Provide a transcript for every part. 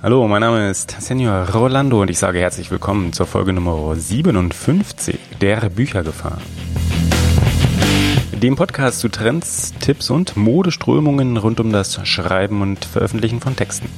Hallo, mein Name ist Senior Rolando und ich sage herzlich willkommen zur Folge Nummer 57 der Büchergefahr. Dem Podcast zu Trends, Tipps und Modeströmungen rund um das Schreiben und Veröffentlichen von Texten.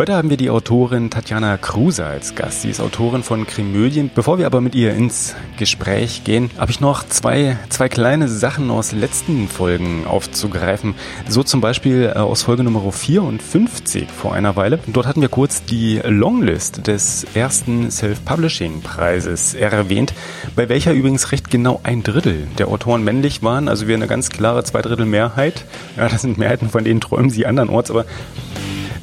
Heute haben wir die Autorin Tatjana Kruse als Gast. Sie ist Autorin von Krimödien. Bevor wir aber mit ihr ins Gespräch gehen, habe ich noch zwei, zwei kleine Sachen aus letzten Folgen aufzugreifen. So zum Beispiel äh, aus Folge Nummer 54 vor einer Weile. Dort hatten wir kurz die Longlist des ersten Self-Publishing-Preises erwähnt, bei welcher übrigens recht genau ein Drittel der Autoren männlich waren. Also wir eine ganz klare Zweidrittel-Mehrheit. Ja, das sind Mehrheiten, von denen träumen sie andernorts, aber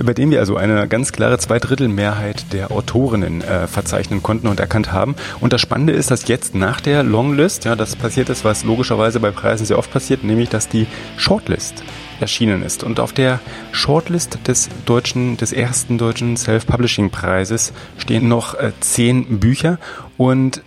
bei dem wir also eine ganz klare Zweidrittelmehrheit der Autorinnen äh, verzeichnen konnten und erkannt haben. Und das Spannende ist, dass jetzt nach der Longlist, ja, das passiert ist, was logischerweise bei Preisen sehr oft passiert, nämlich dass die Shortlist erschienen ist. Und auf der Shortlist des deutschen, des ersten deutschen Self-Publishing-Preises stehen noch äh, zehn Bücher. Und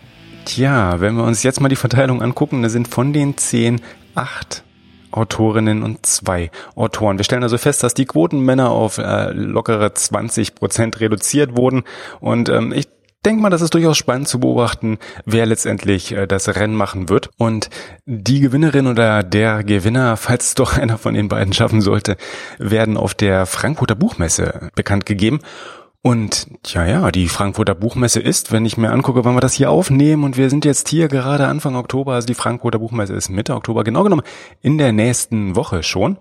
tja, wenn wir uns jetzt mal die Verteilung angucken, da sind von den zehn acht Autorinnen und zwei Autoren. Wir stellen also fest, dass die Quotenmänner auf äh, lockere 20 Prozent reduziert wurden und ähm, ich denke mal, das ist durchaus spannend zu beobachten, wer letztendlich äh, das Rennen machen wird. Und die Gewinnerin oder der Gewinner, falls es doch einer von den beiden schaffen sollte, werden auf der Frankfurter Buchmesse bekannt gegeben. Und ja, ja, die Frankfurter Buchmesse ist, wenn ich mir angucke, wann wir das hier aufnehmen und wir sind jetzt hier gerade Anfang Oktober, also die Frankfurter Buchmesse ist Mitte Oktober, genau genommen in der nächsten Woche schon.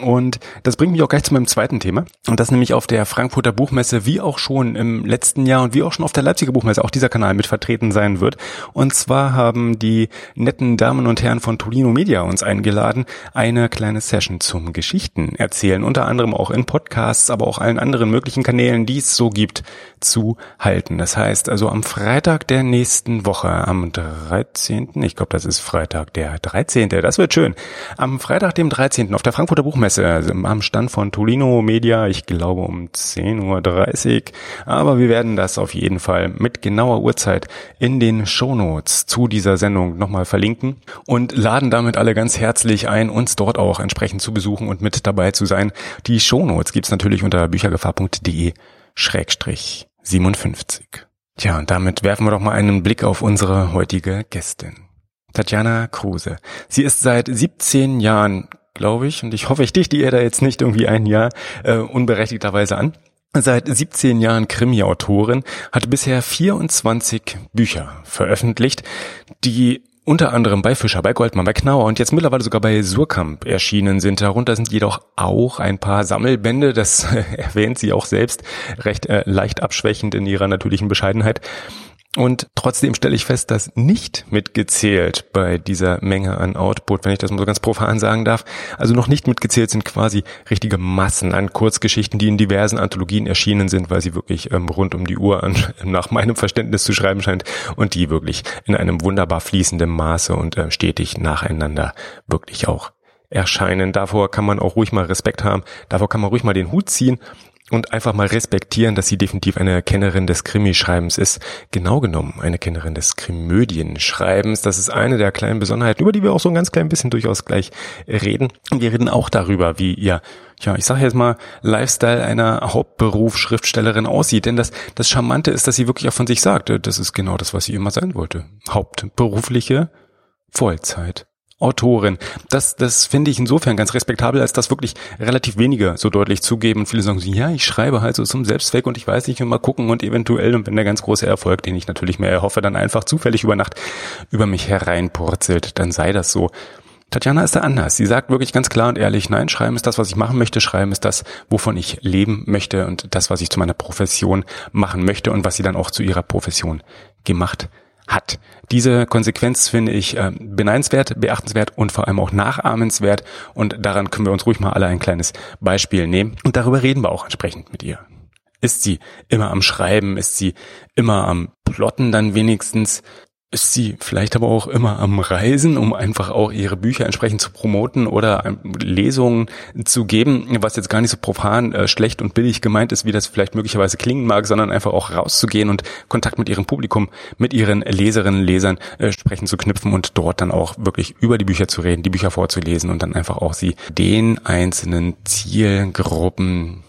Und das bringt mich auch gleich zu meinem zweiten Thema. Und das nämlich auf der Frankfurter Buchmesse, wie auch schon im letzten Jahr und wie auch schon auf der Leipziger Buchmesse, auch dieser Kanal mit vertreten sein wird. Und zwar haben die netten Damen und Herren von Tolino Media uns eingeladen, eine kleine Session zum Geschichten erzählen. Unter anderem auch in Podcasts, aber auch allen anderen möglichen Kanälen, die es so gibt, zu halten. Das heißt also am Freitag der nächsten Woche, am 13., ich glaube, das ist Freitag der 13., das wird schön. Am Freitag, dem 13. auf der Frankfurter Buchmesse Buchmesse also am Stand von Tolino Media, ich glaube um 10.30 Uhr. Aber wir werden das auf jeden Fall mit genauer Uhrzeit in den Shownotes zu dieser Sendung nochmal verlinken und laden damit alle ganz herzlich ein, uns dort auch entsprechend zu besuchen und mit dabei zu sein. Die Shownotes gibt's natürlich unter büchergefahr.de Schrägstrich 57. Tja, und damit werfen wir doch mal einen Blick auf unsere heutige Gästin. Tatjana Kruse. Sie ist seit 17 Jahren glaube ich. Und ich hoffe, ich dichte ihr da jetzt nicht irgendwie ein Jahr äh, unberechtigterweise an. Seit 17 Jahren Krimi-Autorin, hat bisher 24 Bücher veröffentlicht, die unter anderem bei Fischer, bei Goldmann, bei Knauer und jetzt mittlerweile sogar bei Surkamp erschienen sind. Darunter sind jedoch auch ein paar Sammelbände, das erwähnt sie auch selbst, recht äh, leicht abschwächend in ihrer natürlichen Bescheidenheit. Und trotzdem stelle ich fest, dass nicht mitgezählt bei dieser Menge an Output, wenn ich das mal so ganz profan sagen darf, also noch nicht mitgezählt sind quasi richtige Massen an Kurzgeschichten, die in diversen Anthologien erschienen sind, weil sie wirklich ähm, rund um die Uhr an, nach meinem Verständnis zu schreiben scheint und die wirklich in einem wunderbar fließenden Maße und äh, stetig nacheinander wirklich auch erscheinen. Davor kann man auch ruhig mal Respekt haben. Davor kann man ruhig mal den Hut ziehen und einfach mal respektieren, dass sie definitiv eine Kennerin des Krimischreibens ist. Genau genommen eine Kennerin des Krimödienschreibens. Das ist eine der kleinen Besonderheiten, über die wir auch so ein ganz klein bisschen durchaus gleich reden. Und wir reden auch darüber, wie ihr, ja, ich sage jetzt mal, Lifestyle einer Hauptberufsschriftstellerin aussieht. Denn das, das Charmante ist, dass sie wirklich auch von sich sagt, das ist genau das, was sie immer sein wollte. Hauptberufliche Vollzeit. Autorin. Das, das finde ich insofern ganz respektabel, als das wirklich relativ wenige so deutlich zugeben. Und viele sagen so, ja, ich schreibe halt so zum Selbstzweck und ich weiß nicht, mal gucken und eventuell, und wenn der ganz große Erfolg, den ich natürlich mehr erhoffe, dann einfach zufällig über Nacht über mich hereinpurzelt, dann sei das so. Tatjana ist da anders. Sie sagt wirklich ganz klar und ehrlich, nein, Schreiben ist das, was ich machen möchte. Schreiben ist das, wovon ich leben möchte und das, was ich zu meiner Profession machen möchte und was sie dann auch zu ihrer Profession gemacht hat. Diese Konsequenz finde ich äh, beneidenswert, beachtenswert und vor allem auch nachahmenswert und daran können wir uns ruhig mal alle ein kleines Beispiel nehmen und darüber reden wir auch entsprechend mit ihr. Ist sie immer am Schreiben? Ist sie immer am Plotten dann wenigstens? Ist sie vielleicht aber auch immer am Reisen, um einfach auch ihre Bücher entsprechend zu promoten oder ähm, Lesungen zu geben, was jetzt gar nicht so profan äh, schlecht und billig gemeint ist, wie das vielleicht möglicherweise klingen mag, sondern einfach auch rauszugehen und Kontakt mit ihrem Publikum, mit ihren Leserinnen, Lesern äh, sprechen zu knüpfen und dort dann auch wirklich über die Bücher zu reden, die Bücher vorzulesen und dann einfach auch sie den einzelnen Zielgruppen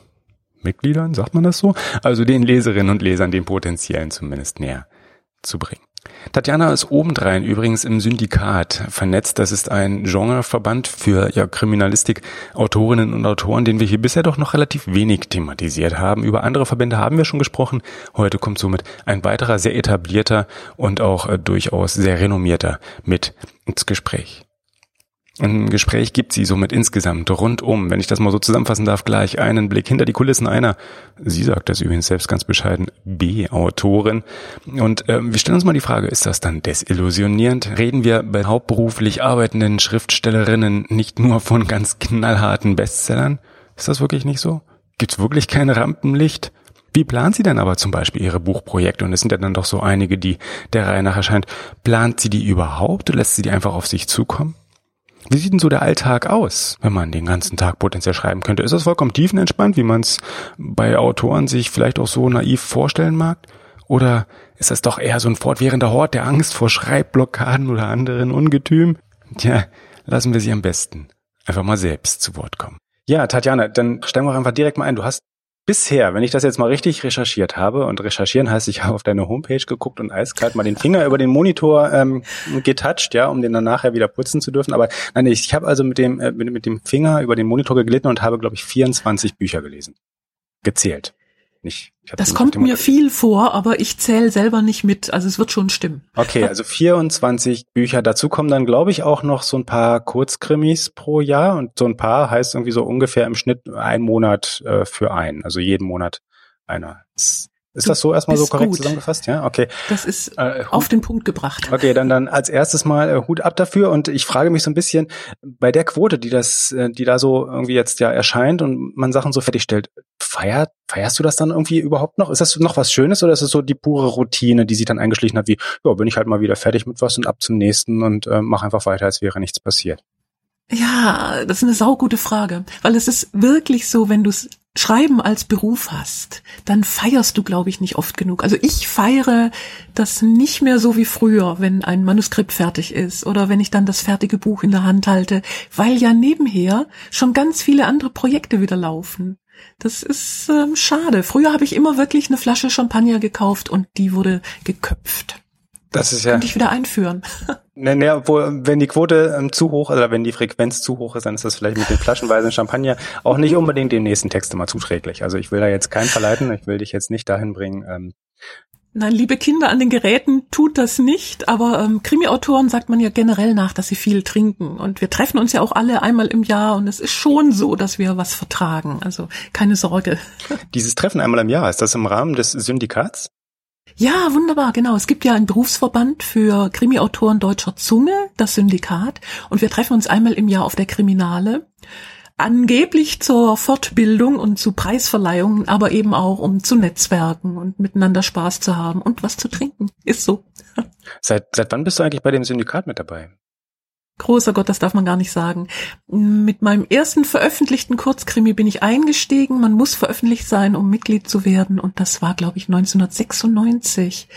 Mitgliedern, sagt man das so? Also den Leserinnen und Lesern, den potenziellen zumindest näher zu bringen. Tatjana ist obendrein übrigens im Syndikat vernetzt. Das ist ein Genreverband für ja, Kriminalistik, Autorinnen und Autoren, den wir hier bisher doch noch relativ wenig thematisiert haben. Über andere Verbände haben wir schon gesprochen. Heute kommt somit ein weiterer sehr etablierter und auch äh, durchaus sehr renommierter mit ins Gespräch. Ein Gespräch gibt sie somit insgesamt rundum, wenn ich das mal so zusammenfassen darf, gleich einen Blick hinter die Kulissen einer, sie sagt das übrigens selbst ganz bescheiden, B-Autorin. Und äh, wir stellen uns mal die Frage, ist das dann desillusionierend? Reden wir bei hauptberuflich arbeitenden Schriftstellerinnen nicht nur von ganz knallharten Bestsellern? Ist das wirklich nicht so? Gibt's wirklich kein Rampenlicht? Wie plant sie denn aber zum Beispiel ihre Buchprojekte? Und es sind ja dann doch so einige, die der Reihe nach erscheint. Plant sie die überhaupt oder lässt sie die einfach auf sich zukommen? Wie sieht denn so der Alltag aus, wenn man den ganzen Tag potenziell schreiben könnte? Ist das vollkommen tiefenentspannt, wie man es bei Autoren sich vielleicht auch so naiv vorstellen mag? Oder ist das doch eher so ein fortwährender Hort der Angst vor Schreibblockaden oder anderen Ungetüm? Tja, lassen wir sie am besten einfach mal selbst zu Wort kommen. Ja, Tatjana, dann steigen wir einfach direkt mal ein. Du hast bisher, wenn ich das jetzt mal richtig recherchiert habe, und recherchieren heißt, ich habe auf deine Homepage geguckt und eiskalt mal den Finger über den Monitor ähm, getoucht, ja, um den dann nachher wieder putzen zu dürfen. Aber nein, ich, habe also mit dem, äh, mit, mit dem Finger über den Monitor geglitten und habe, glaube ich, 24 Bücher gelesen. Gezählt. Nicht, das kommt mir viel vor, aber ich zähle selber nicht mit. Also es wird schon stimmen. Okay, also 24 Bücher. Dazu kommen dann, glaube ich, auch noch so ein paar Kurzkrimis pro Jahr. Und so ein paar heißt irgendwie so ungefähr im Schnitt ein Monat äh, für einen. Also jeden Monat einer. Das ist du das so erstmal so korrekt gut. zusammengefasst? Ja, okay. Das ist äh, auf den Punkt gebracht. Okay, dann dann als erstes mal äh, Hut ab dafür und ich frage mich so ein bisschen bei der Quote, die das, äh, die da so irgendwie jetzt ja erscheint und man Sachen so fertigstellt, feiert feierst du das dann irgendwie überhaupt noch? Ist das noch was Schönes oder ist es so die pure Routine, die sich dann eingeschlichen hat, wie ja, bin ich halt mal wieder fertig mit was und ab zum nächsten und äh, mach einfach weiter, als wäre nichts passiert? Ja, das ist eine saugute Frage, weil es ist wirklich so, wenn du es Schreiben als Beruf hast, dann feierst du, glaube ich, nicht oft genug. Also ich feiere das nicht mehr so wie früher, wenn ein Manuskript fertig ist oder wenn ich dann das fertige Buch in der Hand halte, weil ja nebenher schon ganz viele andere Projekte wieder laufen. Das ist ähm, schade. Früher habe ich immer wirklich eine Flasche Champagner gekauft und die wurde geköpft. Das ist ja. Könnte ich wieder einführen. Ne, ne, obwohl, wenn die Quote ähm, zu hoch oder wenn die Frequenz zu hoch ist, dann ist das vielleicht mit den flaschenweisen Champagner auch nicht unbedingt dem nächsten Text immer zuträglich. Also ich will da jetzt keinen verleiten, ich will dich jetzt nicht dahin bringen. Ähm, Nein, liebe Kinder an den Geräten, tut das nicht. Aber ähm, Krimi-Autoren sagt man ja generell nach, dass sie viel trinken. Und wir treffen uns ja auch alle einmal im Jahr und es ist schon so, dass wir was vertragen. Also keine Sorge. Dieses Treffen einmal im Jahr, ist das im Rahmen des Syndikats? Ja, wunderbar, genau. Es gibt ja einen Berufsverband für Krimi-Autoren deutscher Zunge, das Syndikat, und wir treffen uns einmal im Jahr auf der Kriminale. Angeblich zur Fortbildung und zu Preisverleihungen, aber eben auch um zu netzwerken und miteinander Spaß zu haben und was zu trinken. Ist so. Seit, seit wann bist du eigentlich bei dem Syndikat mit dabei? Großer Gott, das darf man gar nicht sagen. Mit meinem ersten veröffentlichten Kurzkrimi bin ich eingestiegen. Man muss veröffentlicht sein, um Mitglied zu werden. Und das war, glaube ich, 1996.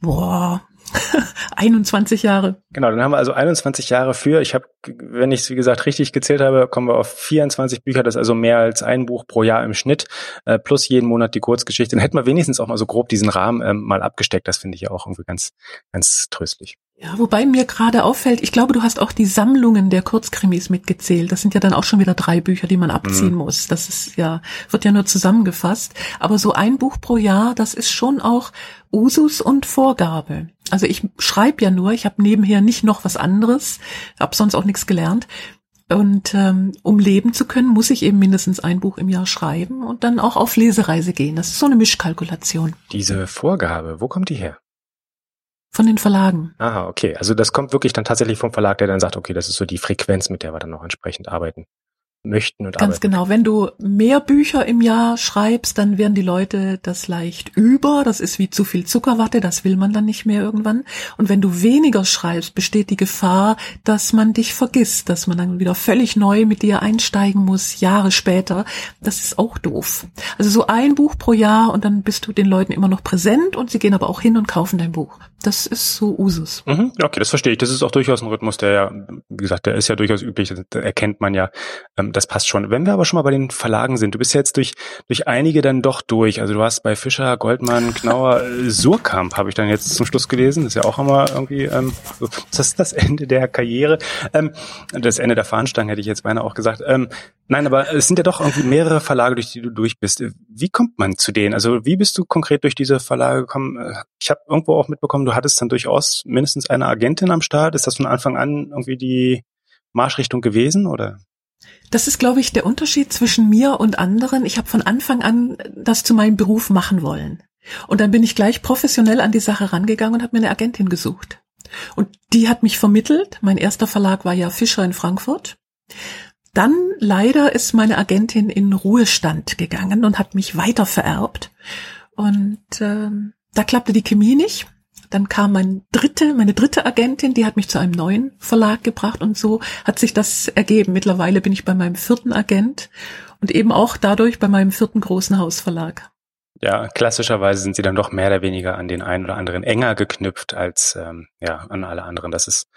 Boah, 21 Jahre. Genau, dann haben wir also 21 Jahre für. Ich habe, wenn ich es wie gesagt richtig gezählt habe, kommen wir auf 24 Bücher. Das ist also mehr als ein Buch pro Jahr im Schnitt, äh, plus jeden Monat die Kurzgeschichte. Dann hätten wir wenigstens auch mal so grob diesen Rahmen ähm, mal abgesteckt. Das finde ich ja auch irgendwie ganz, ganz tröstlich. Ja, wobei mir gerade auffällt, ich glaube, du hast auch die Sammlungen der Kurzkrimis mitgezählt. Das sind ja dann auch schon wieder drei Bücher, die man abziehen mhm. muss. Das ist ja, wird ja nur zusammengefasst. Aber so ein Buch pro Jahr, das ist schon auch Usus und Vorgabe. Also ich schreibe ja nur, ich habe nebenher nicht noch was anderes, habe sonst auch nichts gelernt. Und ähm, um leben zu können, muss ich eben mindestens ein Buch im Jahr schreiben und dann auch auf Lesereise gehen. Das ist so eine Mischkalkulation. Diese Vorgabe, wo kommt die her? Von den Verlagen. Ah, okay. Also das kommt wirklich dann tatsächlich vom Verlag, der dann sagt, okay, das ist so die Frequenz, mit der wir dann noch entsprechend arbeiten. möchten und Ganz arbeiten. genau. Wenn du mehr Bücher im Jahr schreibst, dann werden die Leute das leicht über. Das ist wie zu viel Zuckerwatte. Das will man dann nicht mehr irgendwann. Und wenn du weniger schreibst, besteht die Gefahr, dass man dich vergisst, dass man dann wieder völlig neu mit dir einsteigen muss, Jahre später. Das ist auch doof. Also so ein Buch pro Jahr und dann bist du den Leuten immer noch präsent und sie gehen aber auch hin und kaufen dein Buch. Das ist so Usus. Mhm, okay, das verstehe ich. Das ist auch durchaus ein Rhythmus, der ja, wie gesagt, der ist ja durchaus üblich. Da erkennt man ja, ähm, das passt schon. Wenn wir aber schon mal bei den Verlagen sind, du bist ja jetzt durch, durch einige dann doch durch. Also du hast bei Fischer, Goldmann, Knauer, Surkamp habe ich dann jetzt zum Schluss gelesen. Das ist ja auch immer irgendwie, ähm, das ist das Ende der Karriere. Ähm, das Ende der Fahnenstange hätte ich jetzt beinahe auch gesagt. Ähm, nein, aber es sind ja doch irgendwie mehrere Verlage, durch die du durch bist. Wie kommt man zu denen? Also wie bist du konkret durch diese Verlage gekommen? Ich habe irgendwo auch mitbekommen, du hattest dann durchaus mindestens eine Agentin am Start. Ist das von Anfang an irgendwie die Marschrichtung gewesen oder? Das ist, glaube ich, der Unterschied zwischen mir und anderen. Ich habe von Anfang an das zu meinem Beruf machen wollen. Und dann bin ich gleich professionell an die Sache rangegangen und habe mir eine Agentin gesucht. Und die hat mich vermittelt. Mein erster Verlag war ja Fischer in Frankfurt. Dann leider ist meine Agentin in Ruhestand gegangen und hat mich weiter vererbt. Und ähm, da klappte die Chemie nicht. Dann kam mein dritte, meine dritte Agentin, die hat mich zu einem neuen Verlag gebracht und so hat sich das ergeben. Mittlerweile bin ich bei meinem vierten Agent und eben auch dadurch bei meinem vierten großen Hausverlag. Ja, klassischerweise sind sie dann doch mehr oder weniger an den einen oder anderen enger geknüpft als ähm, ja an alle anderen. Das ist,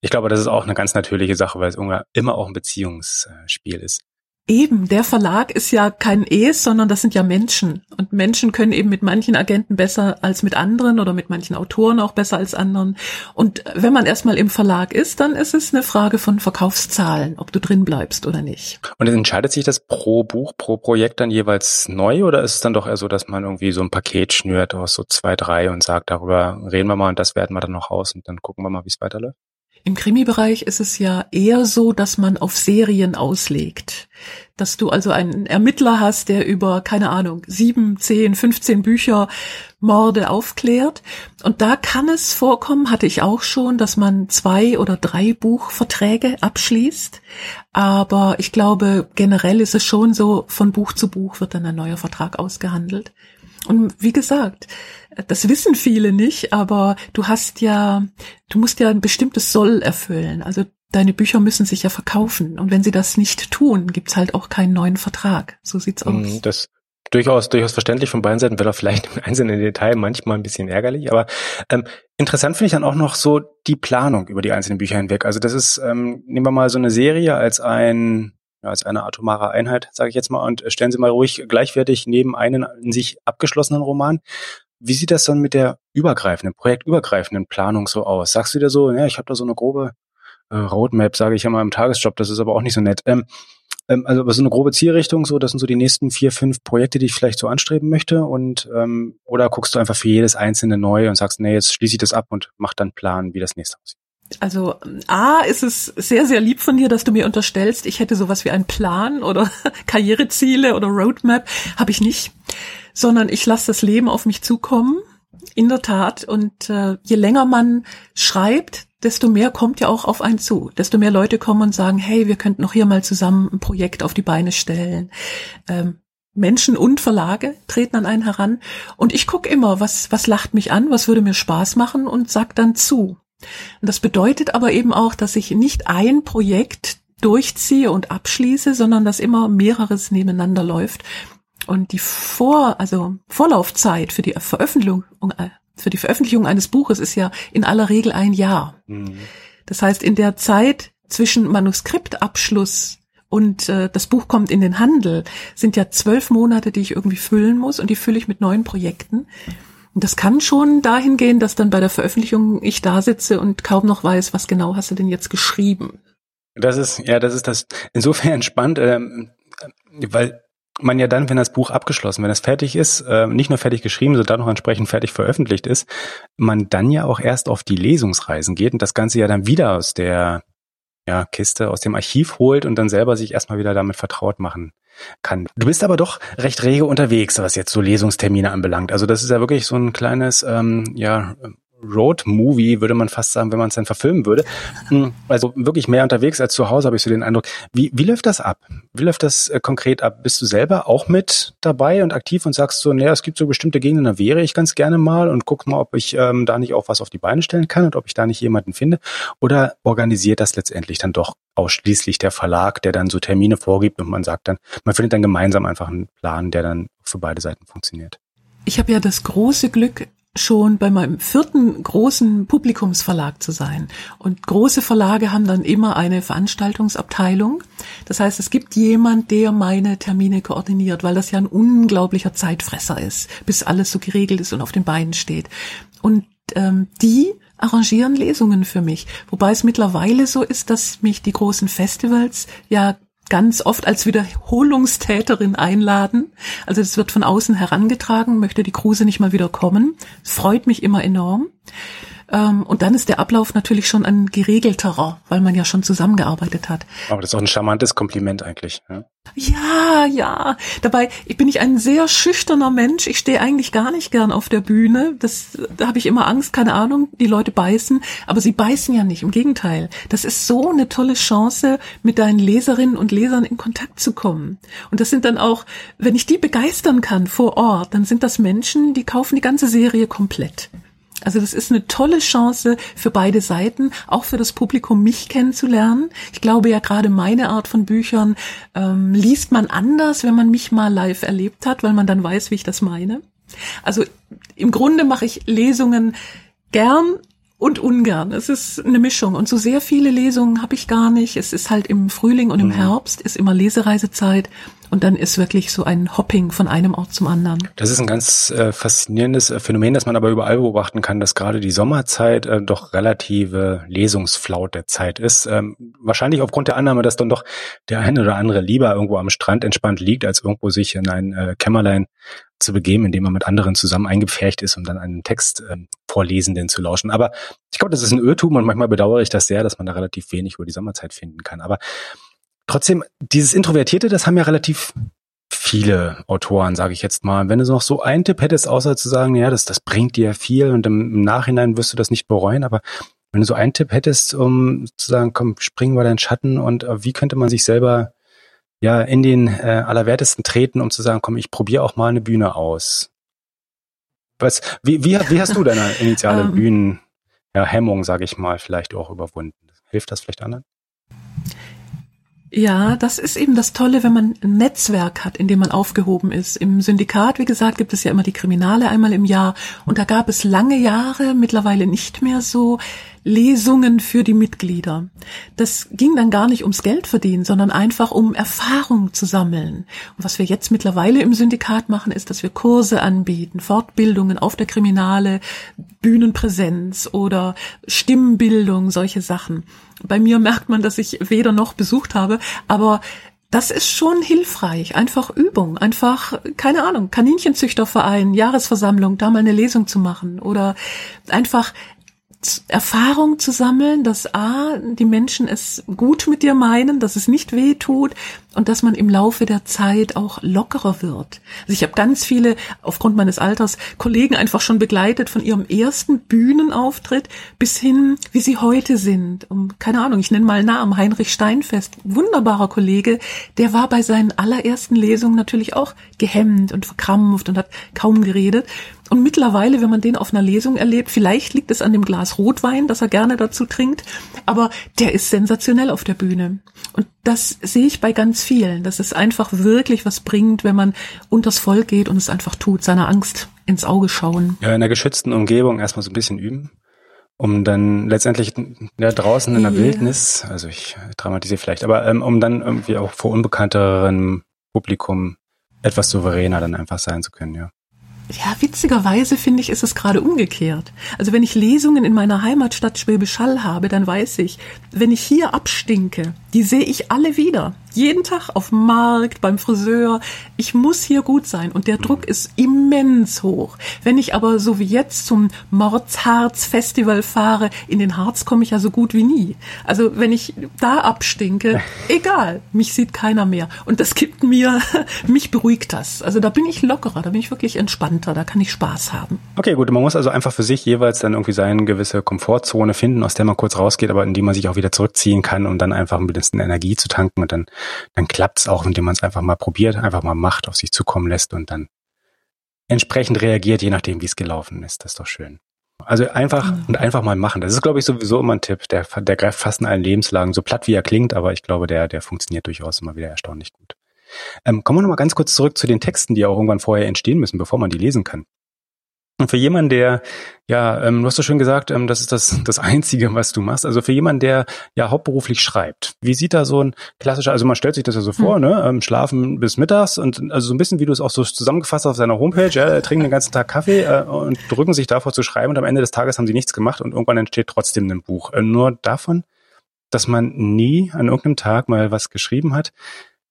ich glaube, das ist auch eine ganz natürliche Sache, weil es immer auch ein Beziehungsspiel ist. Eben, der Verlag ist ja kein Es, sondern das sind ja Menschen. Und Menschen können eben mit manchen Agenten besser als mit anderen oder mit manchen Autoren auch besser als anderen. Und wenn man erstmal im Verlag ist, dann ist es eine Frage von Verkaufszahlen, ob du drin bleibst oder nicht. Und entscheidet sich das pro Buch, pro Projekt dann jeweils neu oder ist es dann doch eher so, dass man irgendwie so ein Paket schnürt aus so zwei, drei und sagt, darüber reden wir mal und das werten wir dann noch aus und dann gucken wir mal, wie es weiterläuft? Im Krimi-Bereich ist es ja eher so, dass man auf Serien auslegt. Dass du also einen Ermittler hast, der über, keine Ahnung, sieben, zehn, 15 Bücher Morde aufklärt. Und da kann es vorkommen, hatte ich auch schon, dass man zwei oder drei Buchverträge abschließt. Aber ich glaube, generell ist es schon so, von Buch zu Buch wird dann ein neuer Vertrag ausgehandelt. Und wie gesagt, das wissen viele nicht, aber du hast ja, du musst ja ein bestimmtes Soll erfüllen. Also deine Bücher müssen sich ja verkaufen. Und wenn sie das nicht tun, gibt's halt auch keinen neuen Vertrag. So sieht's Mhm, aus. Das durchaus, durchaus verständlich von beiden Seiten, wird auch vielleicht im einzelnen Detail manchmal ein bisschen ärgerlich, aber ähm, interessant finde ich dann auch noch so die Planung über die einzelnen Bücher hinweg. Also das ist, ähm, nehmen wir mal so eine Serie als ein ja, als eine atomare Einheit, sage ich jetzt mal, und stellen Sie mal ruhig gleichwertig neben einen in sich abgeschlossenen Roman. Wie sieht das dann mit der übergreifenden, projektübergreifenden Planung so aus? Sagst du dir so, ja, ich habe da so eine grobe äh, Roadmap, sage ich ja mal im Tagesjob, das ist aber auch nicht so nett. Ähm, ähm, also aber so eine grobe Zielrichtung, so das sind so die nächsten vier, fünf Projekte, die ich vielleicht so anstreben möchte. Und ähm, oder guckst du einfach für jedes einzelne neu und sagst, nee, jetzt schließe ich das ab und mach dann Plan, wie das nächste aussieht. Also A ist es sehr, sehr lieb von dir, dass du mir unterstellst, ich hätte sowas wie einen Plan oder Karriereziele oder Roadmap. Habe ich nicht, sondern ich lasse das Leben auf mich zukommen. In der Tat. Und äh, je länger man schreibt, desto mehr kommt ja auch auf einen zu. Desto mehr Leute kommen und sagen, hey, wir könnten noch hier mal zusammen ein Projekt auf die Beine stellen. Ähm, Menschen und Verlage treten an einen heran. Und ich gucke immer, was, was lacht mich an, was würde mir Spaß machen und sag dann zu. Und das bedeutet aber eben auch, dass ich nicht ein Projekt durchziehe und abschließe, sondern dass immer mehreres nebeneinander läuft. Und die Vor, also Vorlaufzeit für die Veröffentlichung, äh, für die Veröffentlichung eines Buches ist ja in aller Regel ein Jahr. Mhm. Das heißt, in der Zeit zwischen Manuskriptabschluss und äh, das Buch kommt in den Handel, sind ja zwölf Monate, die ich irgendwie füllen muss und die fülle ich mit neuen Projekten. Und das kann schon dahin gehen, dass dann bei der Veröffentlichung ich da sitze und kaum noch weiß, was genau hast du denn jetzt geschrieben. Das ist, ja, das ist das insofern spannend, ähm, weil man ja dann, wenn das Buch abgeschlossen, wenn es fertig ist, äh, nicht nur fertig geschrieben, sondern auch entsprechend fertig veröffentlicht ist, man dann ja auch erst auf die Lesungsreisen geht und das Ganze ja dann wieder aus der ja, Kiste, aus dem Archiv holt und dann selber sich erstmal wieder damit vertraut machen kann. Du bist aber doch recht rege unterwegs, was jetzt so Lesungstermine anbelangt. Also das ist ja wirklich so ein kleines, ähm, ja, Road-Movie, würde man fast sagen, wenn man es dann verfilmen würde. Hm, also wirklich mehr unterwegs als zu Hause, habe ich so den Eindruck. Wie, wie läuft das ab? Wie läuft das äh, konkret ab? Bist du selber auch mit dabei und aktiv und sagst so, naja, es gibt so bestimmte Gegenden, da wäre ich ganz gerne mal und guck mal, ob ich ähm, da nicht auch was auf die Beine stellen kann und ob ich da nicht jemanden finde? Oder organisiert das letztendlich dann doch ausschließlich der Verlag, der dann so Termine vorgibt und man sagt dann, man findet dann gemeinsam einfach einen Plan, der dann für beide Seiten funktioniert? Ich habe ja das große Glück, schon bei meinem vierten großen Publikumsverlag zu sein. Und große Verlage haben dann immer eine Veranstaltungsabteilung. Das heißt, es gibt jemand, der meine Termine koordiniert, weil das ja ein unglaublicher Zeitfresser ist, bis alles so geregelt ist und auf den Beinen steht. Und ähm, die arrangieren Lesungen für mich. Wobei es mittlerweile so ist, dass mich die großen Festivals ja ganz oft als Wiederholungstäterin einladen. Also es wird von außen herangetragen, möchte die Kruse nicht mal wieder kommen. Es freut mich immer enorm. Ähm, und dann ist der Ablauf natürlich schon ein geregelterer, weil man ja schon zusammengearbeitet hat. Aber das ist auch ein charmantes Kompliment eigentlich. Ja, ja. ja. Dabei ich bin ich ein sehr schüchterner Mensch. Ich stehe eigentlich gar nicht gern auf der Bühne. Das, da habe ich immer Angst, keine Ahnung, die Leute beißen. Aber sie beißen ja nicht, im Gegenteil. Das ist so eine tolle Chance, mit deinen Leserinnen und Lesern in Kontakt zu kommen. Und das sind dann auch, wenn ich die begeistern kann vor Ort, dann sind das Menschen, die kaufen die ganze Serie komplett. Also das ist eine tolle Chance für beide Seiten, auch für das Publikum, mich kennenzulernen. Ich glaube ja gerade meine Art von Büchern ähm, liest man anders, wenn man mich mal live erlebt hat, weil man dann weiß, wie ich das meine. Also im Grunde mache ich Lesungen gern und ungern. Es ist eine Mischung. Und so sehr viele Lesungen habe ich gar nicht. Es ist halt im Frühling und im mhm. Herbst ist immer Lesereisezeit. Und dann ist wirklich so ein Hopping von einem Ort zum anderen. Das ist ein ganz äh, faszinierendes äh, Phänomen, das man aber überall beobachten kann, dass gerade die Sommerzeit äh, doch relative Lesungsflaut der Zeit ist. Ähm, wahrscheinlich aufgrund der Annahme, dass dann doch der eine oder andere lieber irgendwo am Strand entspannt liegt, als irgendwo sich in ein äh, Kämmerlein zu begeben, indem man mit anderen zusammen eingepfercht ist, um dann einen Text ähm, Vorlesenden zu lauschen. Aber ich glaube, das ist ein Irrtum und manchmal bedauere ich das sehr, dass man da relativ wenig über die Sommerzeit finden kann. Aber Trotzdem, dieses Introvertierte, das haben ja relativ viele Autoren, sage ich jetzt mal. Wenn du noch so einen Tipp hättest, außer zu sagen, ja, das, das bringt dir viel und im, Nachhinein wirst du das nicht bereuen, aber wenn du so einen Tipp hättest, um zu sagen, komm, spring über deinen Schatten und äh, wie könnte man sich selber ja in den äh, Allerwertesten treten, um zu sagen, komm, ich probiere auch mal eine Bühne aus. Was, wie, wie, wie hast du deine initiale um, ähm. Bühnen, ja, Hemmung, sage ich mal, vielleicht auch überwunden? Hilft das vielleicht anderen? Ja, das ist eben das Tolle, wenn man ein Netzwerk hat, in dem man aufgehoben ist. Im Syndikat, wie gesagt, gibt es ja immer die Kriminale einmal im Jahr und da gab es lange Jahre, mittlerweile nicht mehr so, Lesungen für die Mitglieder. Das ging dann gar nicht ums Geld verdienen, sondern einfach um Erfahrung zu sammeln. Und was wir jetzt mittlerweile im Syndikat machen, ist, dass wir Kurse anbieten, Fortbildungen auf der Kriminale, Bühnenpräsenz oder Stimmbildung, solche Sachen. Bei mir merkt man, dass ich weder noch besucht habe, aber das ist schon hilfreich. Einfach Übung, einfach, keine Ahnung, Kaninchenzüchterverein, Jahresversammlung, da mal eine Lesung zu machen oder einfach Erfahrung zu sammeln, dass A, die Menschen es gut mit dir meinen, dass es nicht weh tut und dass man im Laufe der Zeit auch lockerer wird. Also ich habe ganz viele, aufgrund meines Alters, Kollegen einfach schon begleitet von ihrem ersten Bühnenauftritt bis hin, wie sie heute sind. Um, keine Ahnung, ich nenne mal Namen, Heinrich Steinfest, wunderbarer Kollege, der war bei seinen allerersten Lesungen natürlich auch gehemmt und verkrampft und hat kaum geredet. Und mittlerweile, wenn man den auf einer Lesung erlebt, vielleicht liegt es an dem Glas Rotwein, das er gerne dazu trinkt, aber der ist sensationell auf der Bühne. Und das sehe ich bei ganz vielen, dass es einfach wirklich was bringt, wenn man unters Volk geht und es einfach tut, seiner Angst ins Auge schauen. Ja, in einer geschützten Umgebung erstmal so ein bisschen üben, um dann letztendlich ja, draußen in der yeah. Wildnis, also ich dramatisiere vielleicht, aber ähm, um dann irgendwie auch vor unbekannterem Publikum etwas souveräner dann einfach sein zu können, ja. Ja, witzigerweise finde ich, ist es gerade umgekehrt. Also wenn ich Lesungen in meiner Heimatstadt Schwäbisch Hall habe, dann weiß ich, wenn ich hier abstinke, die sehe ich alle wieder. Jeden Tag auf dem Markt, beim Friseur. Ich muss hier gut sein und der Druck ist immens hoch. Wenn ich aber so wie jetzt zum Mordsharz-Festival fahre, in den Harz komme ich ja so gut wie nie. Also wenn ich da abstinke, egal, mich sieht keiner mehr. Und das gibt mir, mich beruhigt das. Also da bin ich lockerer, da bin ich wirklich entspannter, da kann ich Spaß haben. Okay, gut, man muss also einfach für sich jeweils dann irgendwie seine gewisse Komfortzone finden, aus der man kurz rausgeht, aber in die man sich auch wieder zurückziehen kann, um dann einfach ein bisschen Energie zu tanken und dann dann klappt's auch, indem man es einfach mal probiert, einfach mal macht, auf sich zukommen lässt und dann entsprechend reagiert, je nachdem, wie es gelaufen ist. Das ist doch schön. Also einfach mhm. und einfach mal machen. Das ist, glaube ich, sowieso immer ein Tipp. Der, der greift fast in allen Lebenslagen, so platt wie er klingt, aber ich glaube, der, der funktioniert durchaus immer wieder erstaunlich gut. Ähm, kommen wir nochmal ganz kurz zurück zu den Texten, die auch irgendwann vorher entstehen müssen, bevor man die lesen kann. Und für jemanden, der, ja, ähm, du hast so schön gesagt, ähm, das ist das, das Einzige, was du machst. Also für jemanden, der ja hauptberuflich schreibt, wie sieht da so ein klassischer, also man stellt sich das ja so vor, mhm. ne? Ähm, schlafen bis mittags und also so ein bisschen, wie du es auch so zusammengefasst hast auf seiner Homepage, ja, trinken den ganzen Tag Kaffee äh, und drücken sich davor zu schreiben und am Ende des Tages haben sie nichts gemacht und irgendwann entsteht trotzdem ein Buch. Äh, nur davon, dass man nie an irgendeinem Tag mal was geschrieben hat,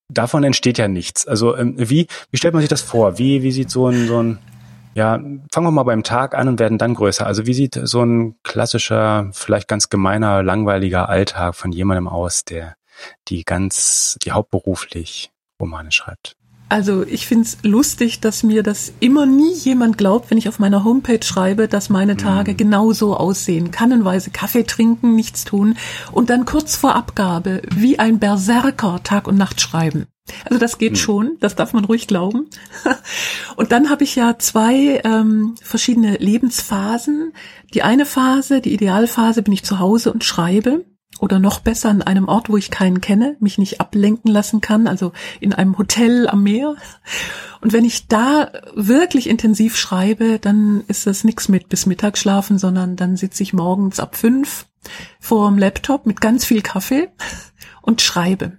davon entsteht ja nichts. Also ähm, wie, wie stellt man sich das vor? Wie, wie sieht so ein, so ein ja, fangen wir mal beim Tag an und werden dann größer. Also wie sieht so ein klassischer, vielleicht ganz gemeiner, langweiliger Alltag von jemandem aus, der die ganz, die hauptberuflich Romane schreibt? Also ich find's lustig, dass mir das immer nie jemand glaubt, wenn ich auf meiner Homepage schreibe, dass meine Tage mhm. genauso aussehen. Kannenweise Kaffee trinken, nichts tun und dann kurz vor Abgabe wie ein Berserker Tag und Nacht schreiben. Also das geht mhm. schon, das darf man ruhig glauben. Und dann habe ich ja zwei ähm, verschiedene Lebensphasen. Die eine Phase, die Idealphase, bin ich zu Hause und schreibe oder noch besser an einem Ort, wo ich keinen kenne, mich nicht ablenken lassen kann, also in einem Hotel am Meer. Und wenn ich da wirklich intensiv schreibe, dann ist das nichts mit bis Mittag schlafen, sondern dann sitze ich morgens ab fünf vor dem Laptop mit ganz viel Kaffee und schreibe.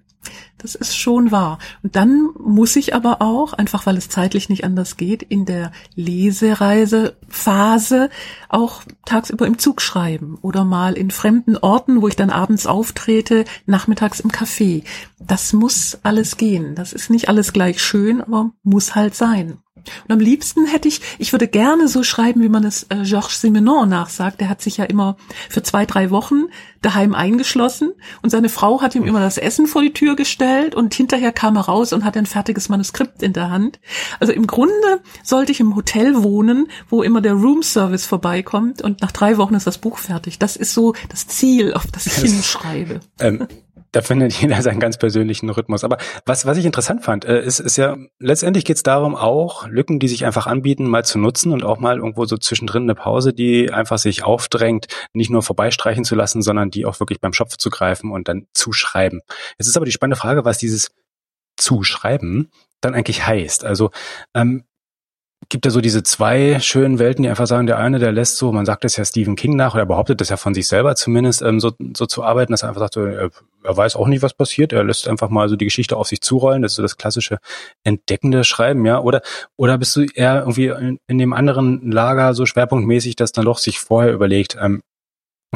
Das ist schon wahr. Und dann muss ich aber auch, einfach weil es zeitlich nicht anders geht, in der Lesereisephase auch tagsüber im Zug schreiben oder mal in fremden Orten, wo ich dann abends auftrete, nachmittags im Café. Das muss alles gehen. Das ist nicht alles gleich schön, aber muss halt sein. Und am liebsten hätte ich, ich würde gerne so schreiben, wie man es äh, Georges Simenon nachsagt. Der hat sich ja immer für zwei, drei Wochen daheim eingeschlossen und seine Frau hat ihm immer das Essen vor die Tür gestellt und hinterher kam er raus und hat ein fertiges Manuskript in der Hand. Also im Grunde sollte ich im Hotel wohnen, wo immer der Roomservice vorbeikommt und nach drei Wochen ist das Buch fertig. Das ist so das Ziel, auf das ich hinschreibe. Ähm, da findet jeder seinen ganz persönlichen Rhythmus. Aber was, was ich interessant fand, äh, ist, ist ja, letztendlich geht es darum, auch Lücken, die sich einfach anbieten, mal zu nutzen und auch mal irgendwo so zwischendrin eine Pause, die einfach sich aufdrängt, nicht nur vorbeistreichen zu lassen, sondern die auch wirklich beim Schopf zu greifen und dann zu schreiben. Jetzt ist aber die spannende Frage, was dieses Zuschreiben dann eigentlich heißt. Also ähm, gibt ja so diese zwei schönen Welten, die einfach sagen, der eine, der lässt so, man sagt es ja Stephen King nach, oder behauptet das ja von sich selber zumindest, ähm, so, so zu arbeiten, dass er einfach sagt, er, er weiß auch nicht, was passiert, er lässt einfach mal so die Geschichte auf sich zurollen, das ist so das klassische entdeckende Schreiben, ja, oder, oder bist du eher irgendwie in, in dem anderen Lager so schwerpunktmäßig, dass dann doch sich vorher überlegt, ähm,